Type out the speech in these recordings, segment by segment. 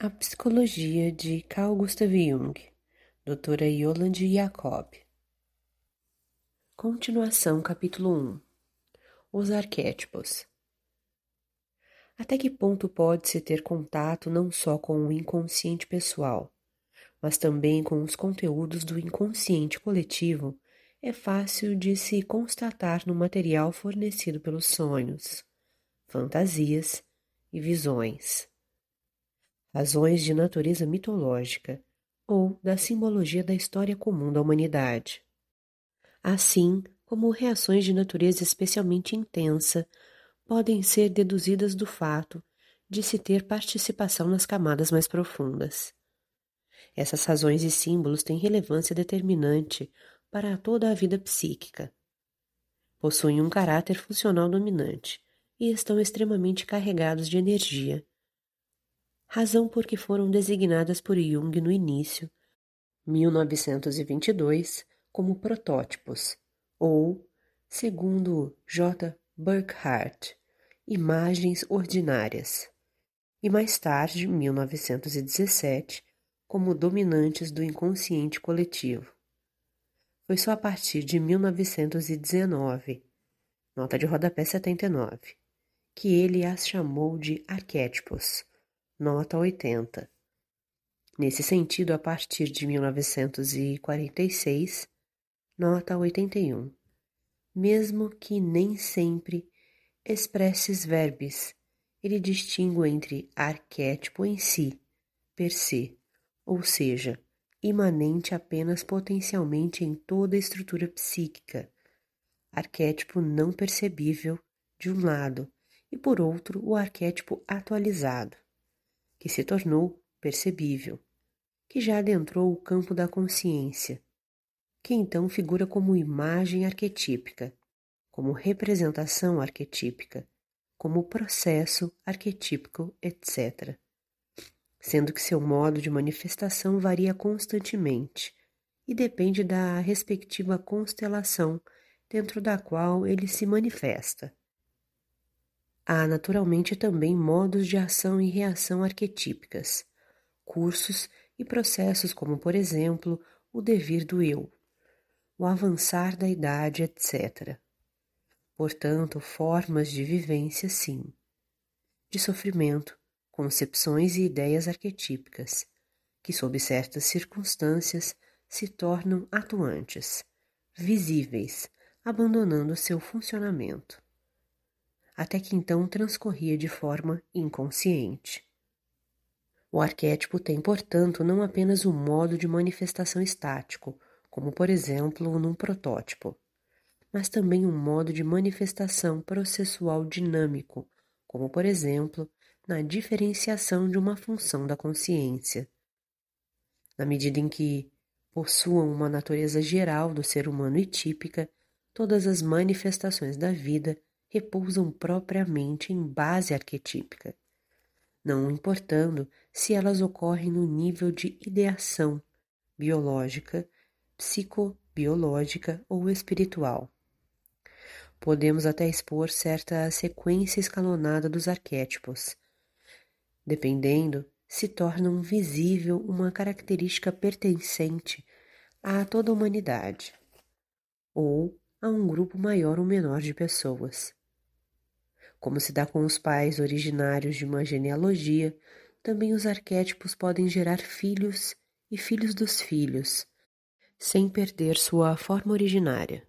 A Psicologia de Carl Gustav Jung, Doutora Yolande Jacob. Continuação, capítulo 1 Os arquétipos. Até que ponto pode-se ter contato não só com o inconsciente pessoal, mas também com os conteúdos do inconsciente coletivo, é fácil de se constatar no material fornecido pelos sonhos, fantasias e visões razões de natureza mitológica ou da simbologia da história comum da humanidade, assim como reações de natureza especialmente intensa podem ser deduzidas do fato de se ter participação nas camadas mais profundas. Essas razões e símbolos têm relevância determinante para toda a vida psíquica. Possuem um caráter funcional dominante e estão extremamente carregados de energia razão por que foram designadas por Jung no início, 1922, como protótipos, ou, segundo J. Burckhardt, imagens ordinárias, e mais tarde, 1917, como dominantes do inconsciente coletivo. Foi só a partir de 1919, nota de rodapé 79, que ele as chamou de arquétipos nota 80. Nesse sentido, a partir de 1946, nota 81. Mesmo que nem sempre expresses verbis, ele distingue entre arquétipo em si, per se, ou seja, imanente apenas potencialmente em toda a estrutura psíquica, arquétipo não percebível, de um lado, e por outro, o arquétipo atualizado que se tornou percebível, que já adentrou o campo da consciência, que então figura como imagem arquetípica, como representação arquetípica, como processo arquetípico, etc. Sendo que seu modo de manifestação varia constantemente e depende da respectiva constelação dentro da qual ele se manifesta. Há naturalmente também modos de ação e reação arquetípicas, cursos e processos como, por exemplo, o devir do eu, o avançar da idade, etc. Portanto, formas de vivência, sim, de sofrimento, concepções e ideias arquetípicas, que, sob certas circunstâncias, se tornam atuantes, visíveis, abandonando seu funcionamento até que então transcorria de forma inconsciente. O arquétipo tem, portanto, não apenas um modo de manifestação estático, como por exemplo num protótipo, mas também um modo de manifestação processual dinâmico, como por exemplo na diferenciação de uma função da consciência. Na medida em que possuam uma natureza geral do ser humano e típica, todas as manifestações da vida repousam propriamente em base arquetípica, não importando se elas ocorrem no nível de ideação biológica, psicobiológica ou espiritual. Podemos até expor certa sequência escalonada dos arquétipos. Dependendo, se tornam visível uma característica pertencente a toda a humanidade, ou a um grupo maior ou menor de pessoas. Como se dá com os pais originários de uma genealogia, também os arquétipos podem gerar filhos e filhos dos filhos, sem perder sua forma originária.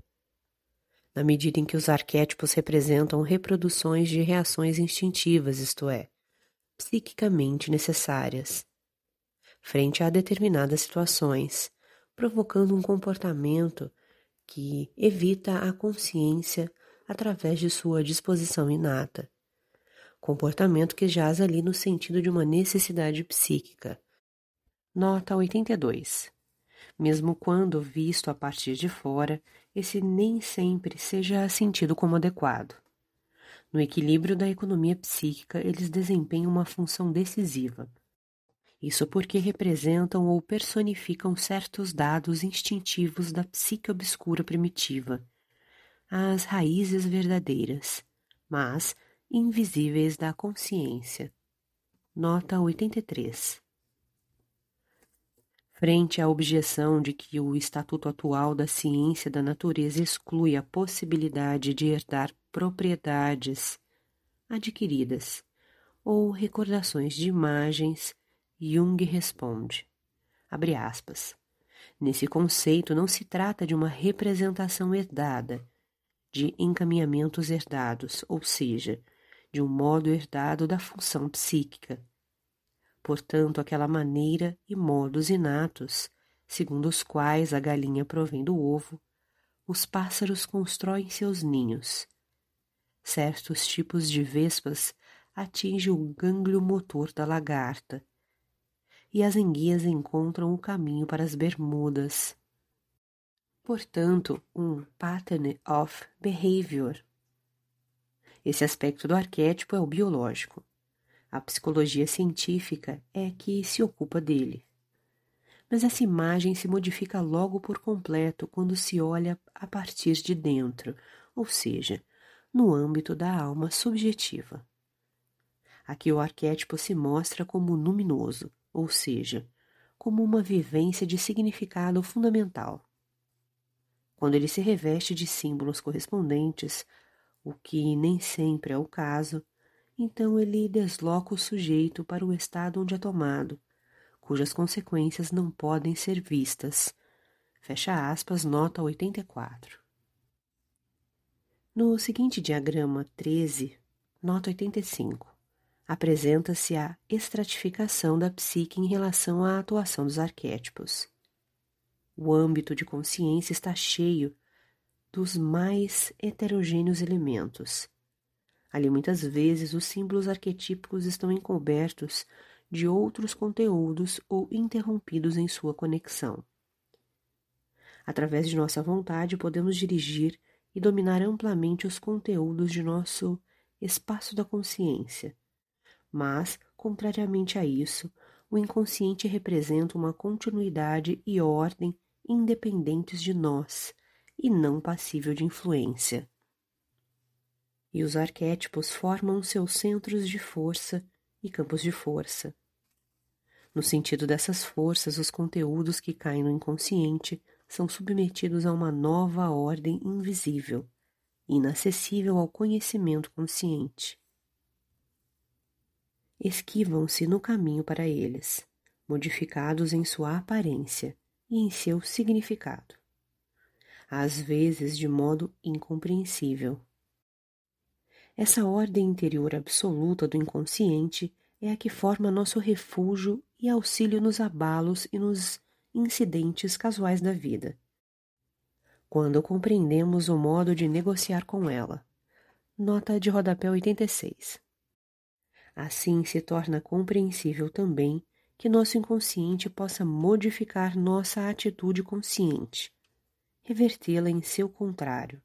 Na medida em que os arquétipos representam reproduções de reações instintivas, isto é, psiquicamente necessárias, frente a determinadas situações, provocando um comportamento que evita a consciência através de sua disposição inata. Comportamento que jaz ali no sentido de uma necessidade psíquica. Nota 82. Mesmo quando visto a partir de fora, esse nem sempre seja sentido como adequado. No equilíbrio da economia psíquica, eles desempenham uma função decisiva. Isso porque representam ou personificam certos dados instintivos da psique obscura primitiva, as raízes verdadeiras, mas invisíveis da consciência. Nota 83. Frente à objeção de que o estatuto atual da ciência da natureza exclui a possibilidade de herdar propriedades adquiridas ou recordações de imagens, Jung responde, abre aspas, nesse conceito não se trata de uma representação herdada, de encaminhamentos herdados, ou seja, de um modo herdado da função psíquica. Portanto, aquela maneira e modos inatos, segundo os quais a galinha provém do ovo, os pássaros constroem seus ninhos. Certos tipos de vespas atingem o gânglio motor da lagarta, e as enguias encontram o caminho para as bermudas. Portanto, um pattern of behavior esse aspecto do arquétipo é o biológico. A psicologia científica é que se ocupa dele. Mas essa imagem se modifica logo por completo quando se olha a partir de dentro, ou seja, no âmbito da alma subjetiva. Aqui o arquétipo se mostra como luminoso, ou seja, como uma vivência de significado fundamental. Quando ele se reveste de símbolos correspondentes, o que nem sempre é o caso, então ele desloca o sujeito para o estado onde é tomado, cujas consequências não podem ser vistas. Fecha aspas, nota 84. No seguinte diagrama 13, nota 85, apresenta-se a estratificação da psique em relação à atuação dos arquétipos. O âmbito de consciência está cheio dos mais heterogêneos elementos. Ali muitas vezes os símbolos arquetípicos estão encobertos de outros conteúdos ou interrompidos em sua conexão. Através de nossa vontade, podemos dirigir e dominar amplamente os conteúdos de nosso espaço da consciência. Mas, contrariamente a isso, o inconsciente representa uma continuidade e ordem independentes de nós e não passível de influência. E os arquétipos formam seus centros de força e campos de força. No sentido dessas forças, os conteúdos que caem no inconsciente são submetidos a uma nova ordem invisível, inacessível ao conhecimento consciente. Esquivam-se no caminho para eles, modificados em sua aparência e em seu significado às vezes de modo incompreensível. Essa ordem interior absoluta do inconsciente é a que forma nosso refúgio e auxílio nos abalos e nos incidentes casuais da vida. Quando compreendemos o modo de negociar com ela. Nota de rodapé 86. Assim se torna compreensível também que nosso inconsciente possa modificar nossa atitude consciente revertê-la em seu contrário.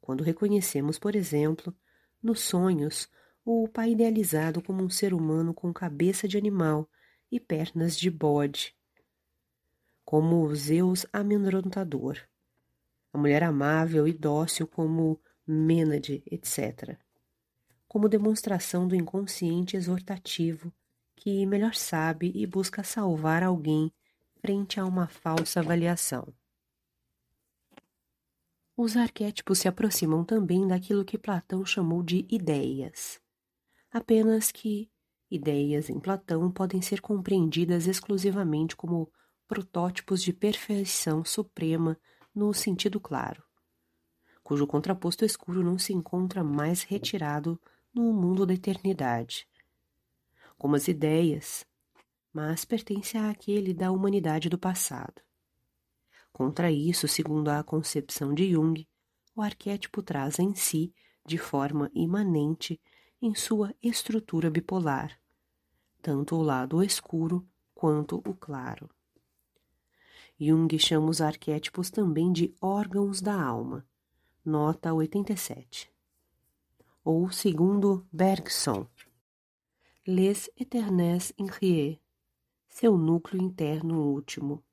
Quando reconhecemos, por exemplo, nos sonhos, o pai idealizado como um ser humano com cabeça de animal e pernas de bode, como o Zeus amedrontador, a mulher amável e dócil como Mênade, etc., como demonstração do inconsciente exortativo que melhor sabe e busca salvar alguém frente a uma falsa avaliação. Os arquétipos se aproximam também daquilo que Platão chamou de ideias. Apenas que ideias em Platão podem ser compreendidas exclusivamente como protótipos de perfeição suprema no sentido claro, cujo contraposto escuro não se encontra mais retirado no mundo da eternidade. Como as ideias, mas pertence àquele da humanidade do passado. Contra isso, segundo a concepção de Jung, o arquétipo traz em si, de forma imanente, em sua estrutura bipolar, tanto o lado escuro quanto o claro. Jung chama os arquétipos também de órgãos da alma, nota 87. Ou, segundo Bergson, les éternels inriés, seu núcleo interno último,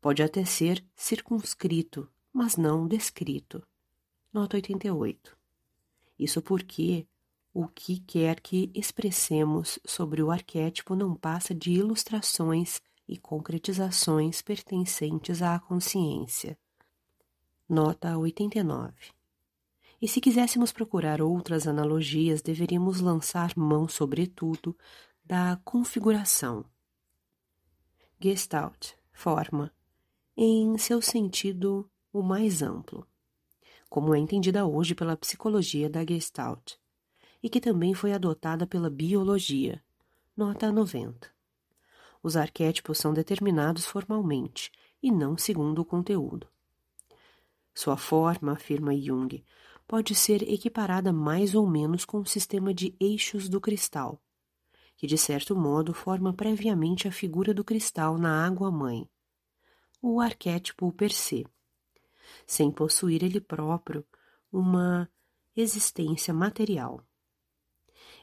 Pode até ser circunscrito, mas não descrito. Nota 88. Isso porque o que quer que expressemos sobre o arquétipo não passa de ilustrações e concretizações pertencentes à consciência. Nota 89. E se quiséssemos procurar outras analogias, deveríamos lançar mão, sobretudo, da configuração. Gestalt, forma, em seu sentido o mais amplo, como é entendida hoje pela psicologia da Gestalt, e que também foi adotada pela biologia. Nota 90. Os arquétipos são determinados formalmente e não segundo o conteúdo. Sua forma, afirma Jung, pode ser equiparada mais ou menos com o sistema de eixos do cristal, que de certo modo forma previamente a figura do cristal na água-mãe, o arquétipo per se, sem possuir ele próprio uma existência material.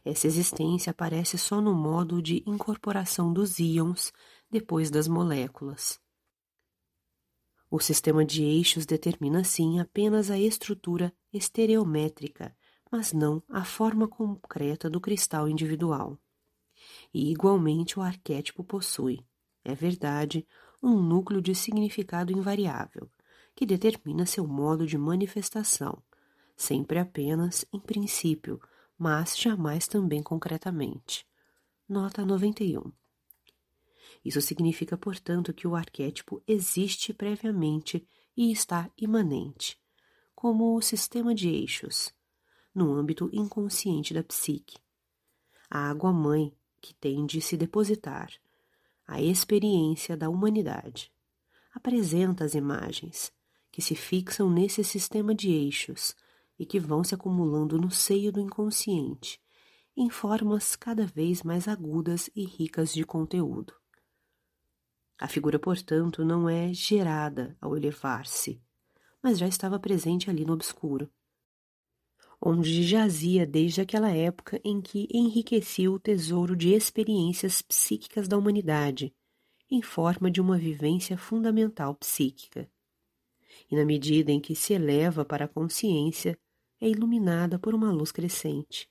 Essa existência aparece só no modo de incorporação dos íons depois das moléculas. O sistema de eixos determina, sim, apenas a estrutura estereométrica, mas não a forma concreta do cristal individual. E, igualmente, o arquétipo possui, é verdade, um núcleo de significado invariável, que determina seu modo de manifestação, sempre apenas em princípio, mas jamais também concretamente. Nota 91. Isso significa, portanto, que o arquétipo existe previamente e está imanente, como o sistema de eixos, no âmbito inconsciente da psique. A água-mãe que tem de se depositar, a experiência da humanidade. Apresenta as imagens, que se fixam nesse sistema de eixos, e que vão se acumulando no seio do inconsciente, em formas cada vez mais agudas e ricas de conteúdo. A figura, portanto, não é gerada ao elevar-se, mas já estava presente ali no obscuro, onde jazia desde aquela época em que enriqueceu o tesouro de experiências psíquicas da humanidade, em forma de uma vivência fundamental psíquica. E na medida em que se eleva para a consciência, é iluminada por uma luz crescente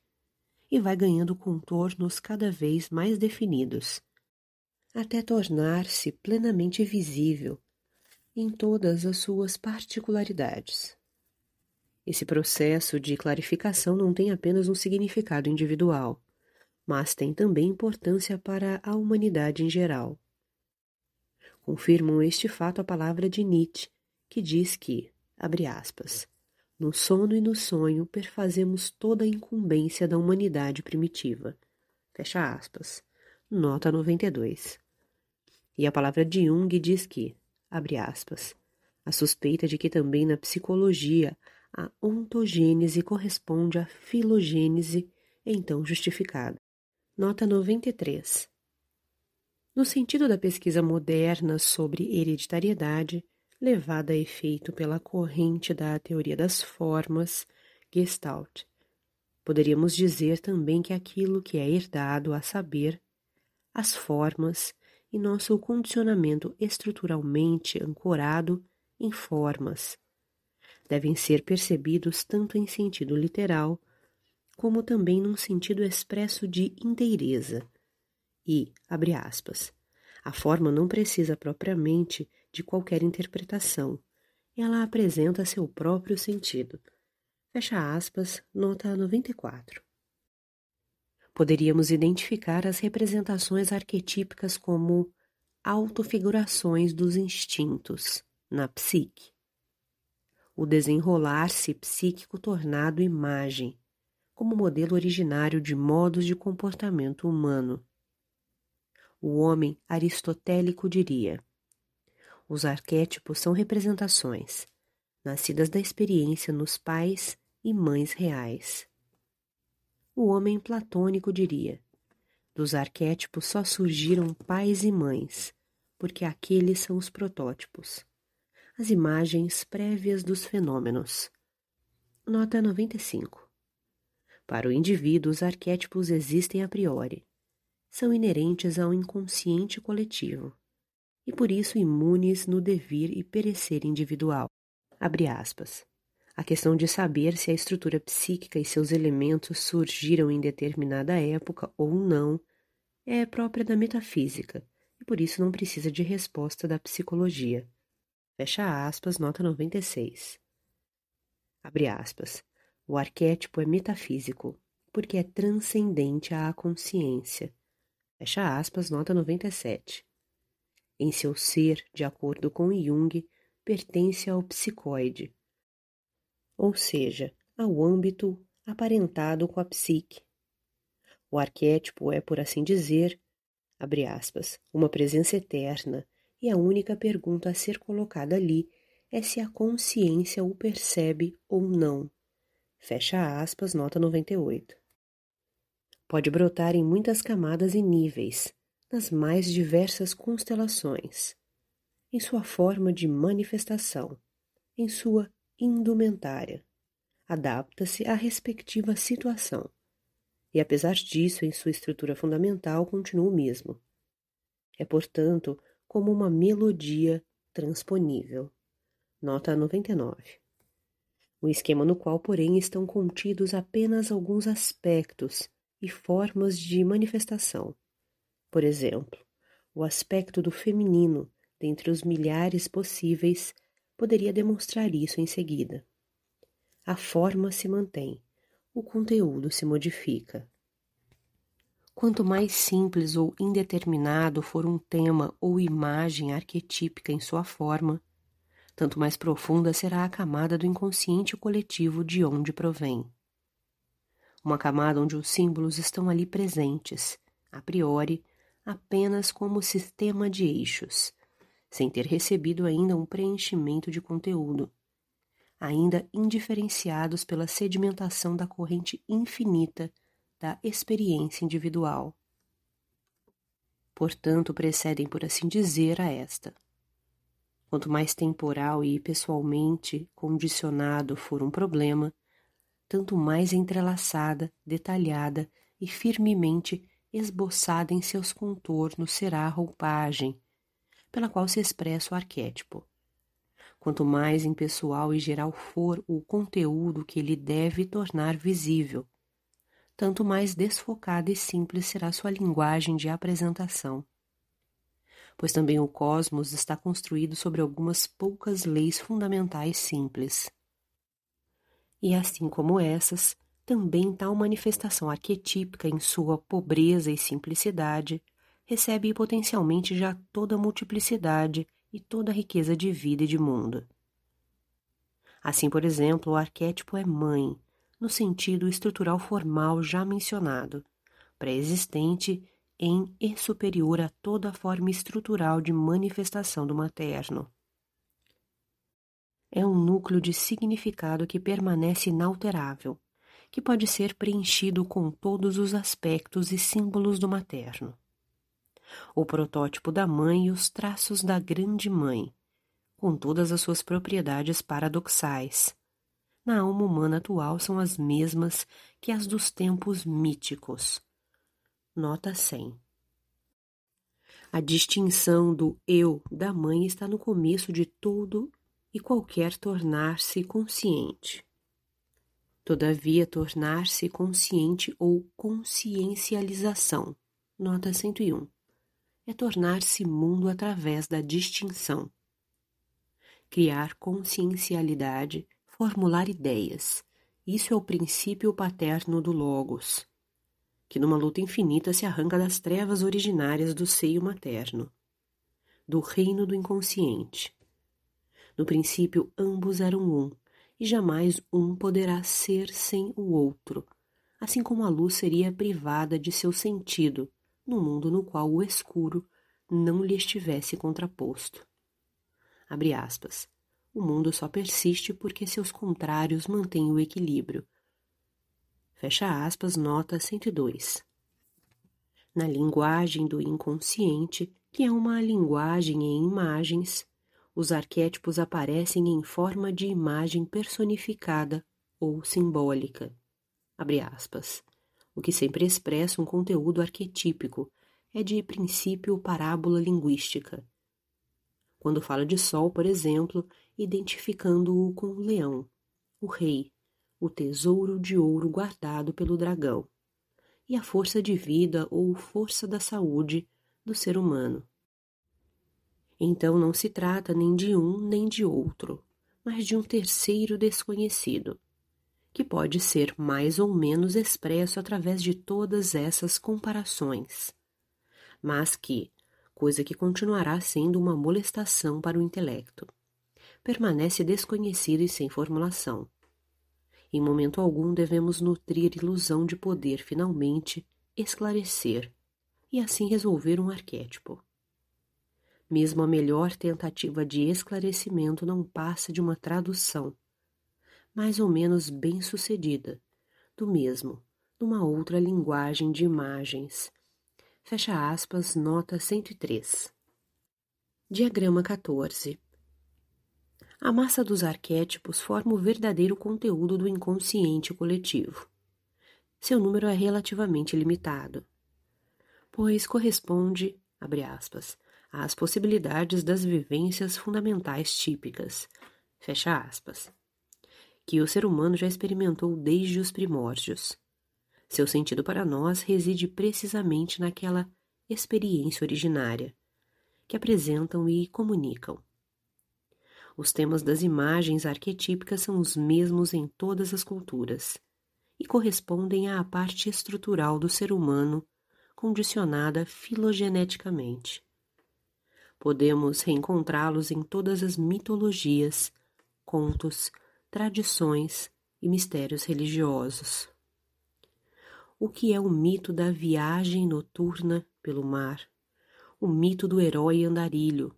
e vai ganhando contornos cada vez mais definidos, até tornar-se plenamente visível em todas as suas particularidades. Esse processo de clarificação não tem apenas um significado individual, mas tem também importância para a humanidade em geral. Confirmam este fato a palavra de Nietzsche, que diz que, abre aspas, no sono e no sonho perfazemos toda a incumbência da humanidade primitiva. Fecha aspas. Nota 92. E a palavra de Jung diz que, abre aspas, a suspeita de que também na psicologia a ontogênese corresponde à filogênese então justificada. Nota 93. No sentido da pesquisa moderna sobre hereditariedade, levada a efeito pela corrente da teoria das formas, Gestalt. Poderíamos dizer também que aquilo que é herdado, a saber, as formas e nosso condicionamento estruturalmente ancorado em formas, devem ser percebidos tanto em sentido literal, como também num sentido expresso de inteireza. E, abre aspas, a forma não precisa propriamente de qualquer interpretação. Ela apresenta seu próprio sentido. Fecha aspas, nota 94. Poderíamos identificar as representações arquetípicas como autofigurações dos instintos na psique. O desenrolar-se psíquico tornado imagem, como modelo originário de modos de comportamento humano o homem aristotélico diria: os arquétipos são representações, nascidas da experiência nos pais e mães reais. O homem platônico diria: dos arquétipos só surgiram pais e mães, porque aqueles são os protótipos, as imagens prévias dos fenômenos. Nota 95. Para o indivíduo, os arquétipos existem a priori são inerentes ao inconsciente coletivo e por isso imunes no devir e perecer individual. Abre aspas. A questão de saber se a estrutura psíquica e seus elementos surgiram em determinada época ou não é própria da metafísica e por isso não precisa de resposta da psicologia. Fecha aspas, nota 96. Abre aspas. O arquétipo é metafísico, porque é transcendente à consciência. Fecha aspas, nota 97. Em seu ser, de acordo com Jung, pertence ao psicoide, ou seja, ao âmbito aparentado com a psique. O arquétipo é, por assim dizer, abre aspas, uma presença eterna, e a única pergunta a ser colocada ali é se a consciência o percebe ou não. Fecha aspas, nota 98. Pode brotar em muitas camadas e níveis, nas mais diversas constelações, em sua forma de manifestação, em sua indumentária. Adapta-se à respectiva situação. E apesar disso, em sua estrutura fundamental continua o mesmo. É, portanto, como uma melodia transponível. Nota 99. Um esquema no qual, porém, estão contidos apenas alguns aspectos e formas de manifestação. Por exemplo, o aspecto do feminino, dentre os milhares possíveis, poderia demonstrar isso em seguida. A forma se mantém, o conteúdo se modifica. Quanto mais simples ou indeterminado for um tema ou imagem arquetípica em sua forma, tanto mais profunda será a camada do inconsciente coletivo de onde provém. Uma camada onde os símbolos estão ali presentes, a priori, apenas como sistema de eixos, sem ter recebido ainda um preenchimento de conteúdo, ainda indiferenciados pela sedimentação da corrente infinita da experiência individual. Portanto, precedem, por assim dizer, a esta. Quanto mais temporal e pessoalmente condicionado for um problema, tanto mais entrelaçada, detalhada e firmemente esboçada em seus contornos será a roupagem pela qual se expressa o arquétipo. Quanto mais impessoal e geral for o conteúdo que ele deve tornar visível, tanto mais desfocada e simples será sua linguagem de apresentação. Pois também o cosmos está construído sobre algumas poucas leis fundamentais simples. E assim como essas, também tal manifestação arquetípica em sua pobreza e simplicidade recebe potencialmente já toda a multiplicidade e toda a riqueza de vida e de mundo. Assim, por exemplo, o arquétipo é mãe, no sentido estrutural formal já mencionado, pré-existente em e superior a toda forma estrutural de manifestação do materno. É um núcleo de significado que permanece inalterável, que pode ser preenchido com todos os aspectos e símbolos do materno. O protótipo da mãe e os traços da grande mãe, com todas as suas propriedades paradoxais, na alma humana atual são as mesmas que as dos tempos míticos. Nota 100. A distinção do eu da mãe está no começo de todo e qualquer tornar-se consciente. Todavia, tornar-se consciente ou consciencialização, nota 101, é tornar-se mundo através da distinção. Criar consciencialidade formular ideias. Isso é o princípio paterno do Logos, que numa luta infinita se arranca das trevas originárias do seio materno, do reino do inconsciente. No princípio, ambos eram um, e jamais um poderá ser sem o outro, assim como a luz seria privada de seu sentido no mundo no qual o escuro não lhe estivesse contraposto. Abre aspas o mundo só persiste porque seus contrários mantêm o equilíbrio. Fecha aspas, nota 102. Na linguagem do inconsciente, que é uma linguagem em imagens, os arquétipos aparecem em forma de imagem personificada ou simbólica. Abre aspas. O que sempre expressa um conteúdo arquetípico é de princípio parábola linguística. Quando fala de sol, por exemplo, identificando-o com o leão, o rei, o tesouro de ouro guardado pelo dragão, e a força de vida ou força da saúde do ser humano. Então não se trata nem de um nem de outro, mas de um terceiro desconhecido, que pode ser mais ou menos expresso através de todas essas comparações, mas que, coisa que continuará sendo uma molestação para o intelecto, permanece desconhecido e sem formulação. Em momento algum devemos nutrir ilusão de poder finalmente esclarecer e assim resolver um arquétipo. Mesmo a melhor tentativa de esclarecimento não passa de uma tradução, mais ou menos bem sucedida, do mesmo, numa outra linguagem de imagens. Fecha aspas, nota 103. Diagrama 14. A massa dos arquétipos forma o verdadeiro conteúdo do inconsciente coletivo. Seu número é relativamente limitado, pois corresponde, abre aspas, às possibilidades das vivências fundamentais típicas, fecha aspas, que o ser humano já experimentou desde os primórdios. Seu sentido para nós reside precisamente naquela experiência originária, que apresentam e comunicam. Os temas das imagens arquetípicas são os mesmos em todas as culturas e correspondem à parte estrutural do ser humano condicionada filogeneticamente podemos reencontrá-los em todas as mitologias, contos, tradições e mistérios religiosos. O que é o mito da viagem noturna pelo mar, o mito do herói andarilho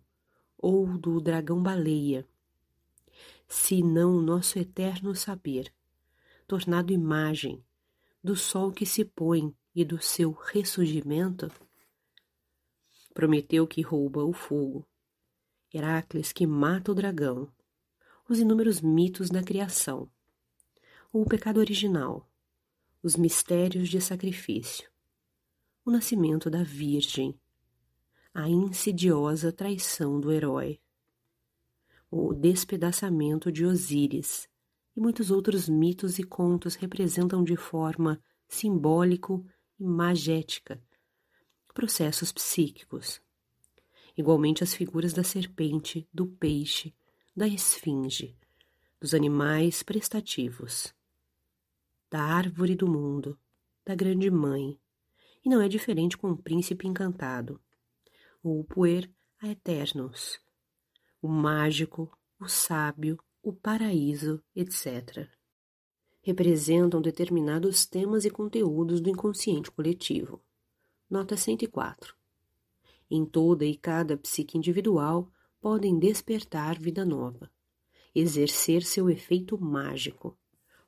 ou do dragão-baleia, se não o nosso eterno saber, tornado imagem do sol que se põe e do seu ressurgimento? Prometeu que rouba o fogo. Heracles que mata o dragão. Os inúmeros mitos da criação. O pecado original. Os mistérios de sacrifício. O nascimento da Virgem. A insidiosa traição do herói. O despedaçamento de Osíris e muitos outros mitos e contos representam de forma simbólico e magética processos psíquicos. Igualmente as figuras da serpente, do peixe, da esfinge, dos animais prestativos, da árvore do mundo, da grande mãe, e não é diferente com o príncipe encantado, o puer a eternos, o mágico, o sábio, o paraíso, etc. Representam determinados temas e conteúdos do inconsciente coletivo. Nota 104. Em toda e cada psique individual podem despertar vida nova, exercer seu efeito mágico,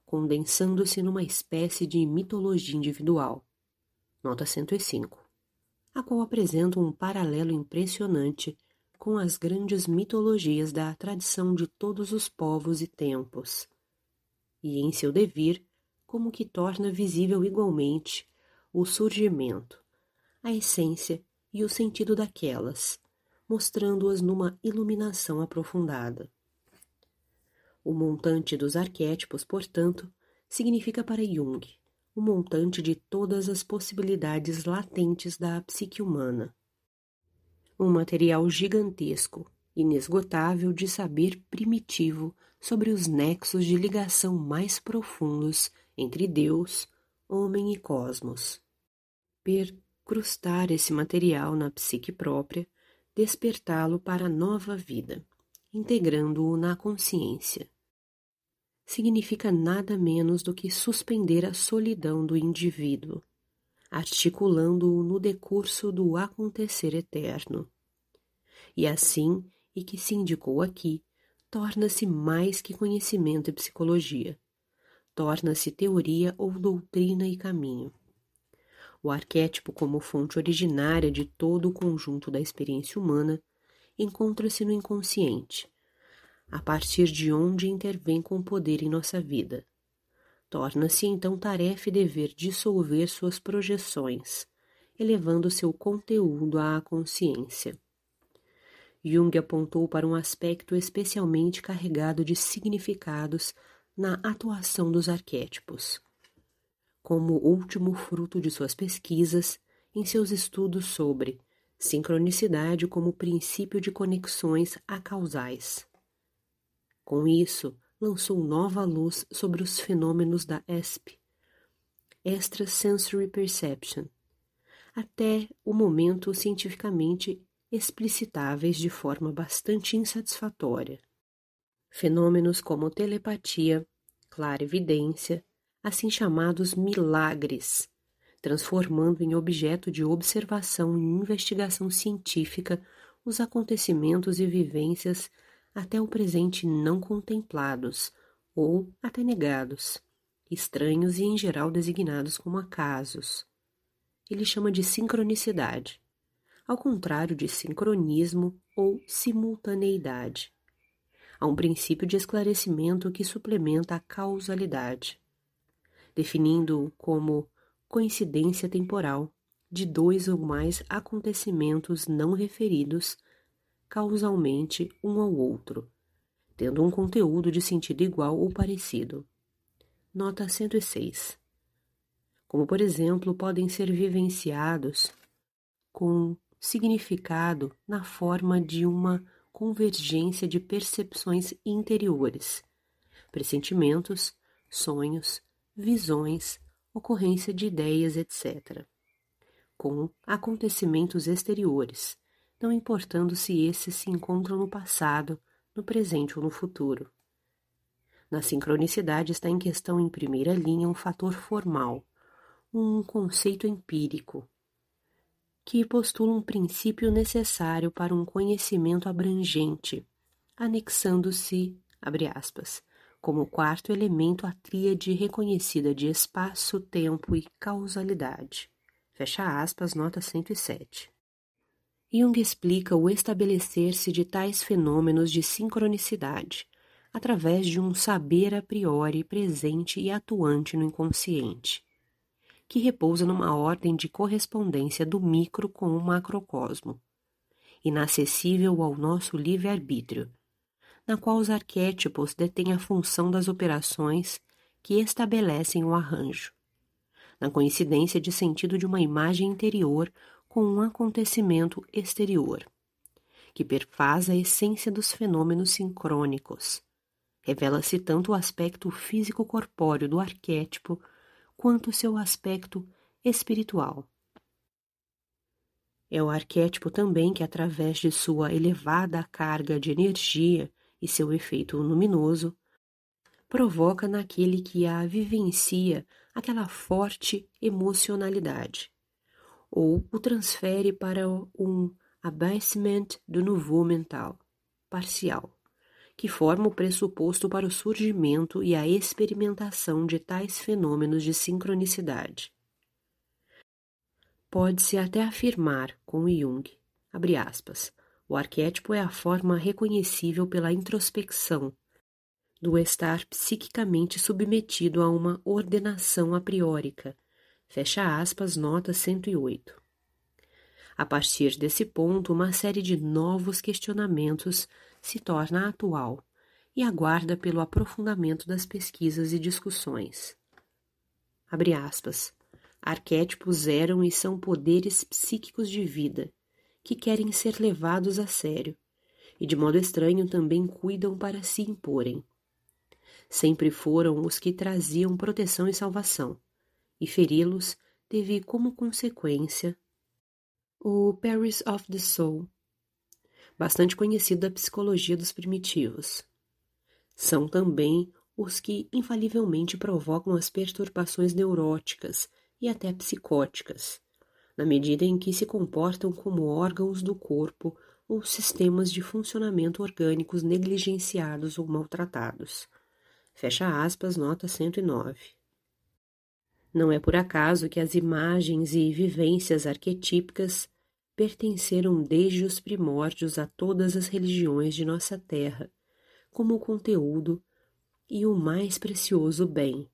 condensando-se numa espécie de mitologia individual. Nota 105. A qual apresenta um paralelo impressionante com as grandes mitologias da tradição de todos os povos e tempos, e em seu devir, como que torna visível igualmente o surgimento, a essência e o sentido daquelas, mostrando-as numa iluminação aprofundada. O montante dos arquétipos, portanto, significa para Jung o montante de todas as possibilidades latentes da psique humana. Um material gigantesco, inesgotável de saber primitivo sobre os nexos de ligação mais profundos entre Deus, homem e cosmos. Per crustar esse material na psique própria, despertá-lo para a nova vida, integrando-o na consciência. Significa nada menos do que suspender a solidão do indivíduo, articulando-o no decurso do acontecer eterno. E assim, e que se indicou aqui, torna-se mais que conhecimento e psicologia, torna-se teoria ou doutrina e caminho o arquétipo como fonte originária de todo o conjunto da experiência humana, encontra-se no inconsciente, a partir de onde intervém com poder em nossa vida. Torna-se então tarefa e dever dissolver suas projeções, elevando seu conteúdo à consciência. Jung apontou para um aspecto especialmente carregado de significados na atuação dos arquétipos. Como último fruto de suas pesquisas, em seus estudos sobre sincronicidade como princípio de conexões acausais. Com isso, lançou nova luz sobre os fenômenos da ESP, Extrasensory Perception, até o momento cientificamente explicitáveis de forma bastante insatisfatória. Fenômenos como telepatia, clarividência, assim chamados milagres, transformando em objeto de observação e investigação científica os acontecimentos e vivências até o presente não contemplados ou até negados, estranhos e em geral designados como acasos. Ele chama de sincronicidade, ao contrário de sincronismo ou simultaneidade. Há um princípio de esclarecimento que suplementa a causalidade, definindo-o como coincidência temporal de dois ou mais acontecimentos não referidos causalmente um ao outro, tendo um conteúdo de sentido igual ou parecido. Nota 106. Como, por exemplo, podem ser vivenciados com significado na forma de uma convergência de percepções interiores, pressentimentos, sonhos, visões, ocorrência de ideias, etc., com acontecimentos exteriores, não importando se esses se encontram no passado, no presente ou no futuro. Na sincronicidade está em questão em primeira linha um fator formal, um conceito empírico, que postula um princípio necessário para um conhecimento abrangente, anexando-se, abre aspas, como quarto elemento a tríade reconhecida de espaço, tempo e causalidade. Fecha aspas, nota 107. Jung explica o estabelecer-se de tais fenômenos de sincronicidade através de um saber a priori presente e atuante no inconsciente, que repousa numa ordem de correspondência do micro com o macrocosmo, inacessível ao nosso livre-arbítrio, na qual os arquétipos detêm a função das operações que estabelecem o arranjo, na coincidência de sentido de uma imagem interior com um acontecimento exterior, que perfaz a essência dos fenômenos sincrônicos. Revela-se tanto o aspecto físico-corpóreo do arquétipo quanto seu aspecto espiritual. É o arquétipo também que, através de sua elevada carga de energia e seu efeito luminoso, provoca naquele que a vivencia aquela forte emocionalidade, ou o transfere para um abaissement do nouveau mental, parcial, que forma o pressuposto para o surgimento e a experimentação de tais fenômenos de sincronicidade. Pode-se até afirmar, com Jung, abre aspas, o arquétipo é a forma reconhecível pela introspecção do estar psiquicamente submetido a uma ordenação a priórica. Fecha aspas, nota 108. A partir desse ponto, uma série de novos questionamentos se torna atual e aguarda pelo aprofundamento das pesquisas e discussões. Abre aspas. Arquétipos eram e são poderes psíquicos de vida que querem ser levados a sério e de modo estranho também cuidam para se imporem. Sempre foram os que traziam proteção e salvação, e feri-los teve como consequência o Paris of the Soul, bastante conhecido da psicologia dos primitivos. São também os que infalivelmente provocam as perturbações neuróticas e até psicóticas, na medida em que se comportam como órgãos do corpo ou sistemas de funcionamento orgânicos negligenciados ou maltratados. Fecha aspas, nota 109. Não é por acaso que as imagens e vivências arquetípicas pertenceram desde os primórdios a todas as religiões de nossa terra, como o conteúdo e o mais precioso bem,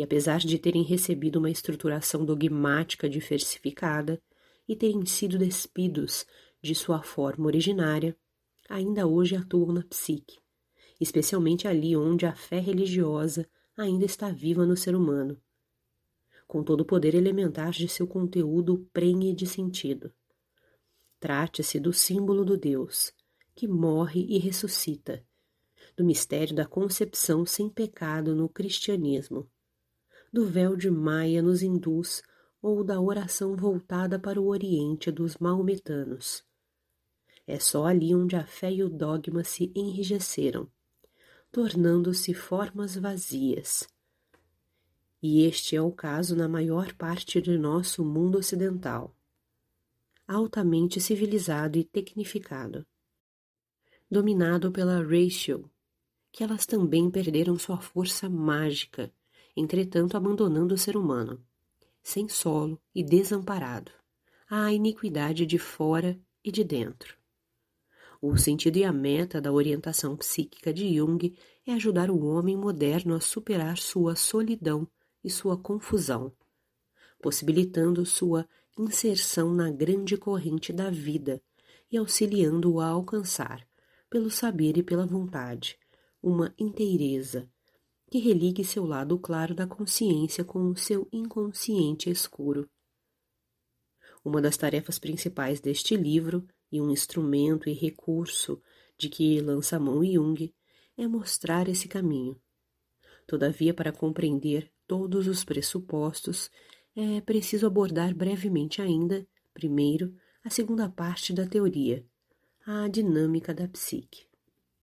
e apesar de terem recebido uma estruturação dogmática diversificada e terem sido despidos de sua forma originária, ainda hoje atuam na psique especialmente ali onde a fé religiosa ainda está viva no ser humano, com todo o poder elementar de seu conteúdo prenhe de sentido. Trate-se do símbolo do Deus, que morre e ressuscita, do mistério da concepção sem pecado no cristianismo, do véu de Maia nos hindus ou da oração voltada para o Oriente dos maometanos. É só ali onde a fé e o dogma se enrijeceram, tornando-se formas vazias. E este é o caso na maior parte de nosso mundo ocidental, altamente civilizado e tecnificado, dominado pela ratio, que elas também perderam sua força mágica, entretanto abandonando o ser humano sem solo e desamparado, à iniquidade de fora e de dentro. O sentido e a meta da orientação psíquica de Jung é ajudar o homem moderno a superar sua solidão e sua confusão, possibilitando sua inserção na grande corrente da vida e auxiliando-o a alcançar, pelo saber e pela vontade, uma inteireza que religue seu lado claro da consciência com o seu inconsciente escuro. Uma das tarefas principais deste livro, e um instrumento e recurso de que lança a mão Jung, é mostrar esse caminho. Todavia, para compreender todos os pressupostos, é preciso abordar brevemente ainda, primeiro, a segunda parte da teoria, a dinâmica da psique.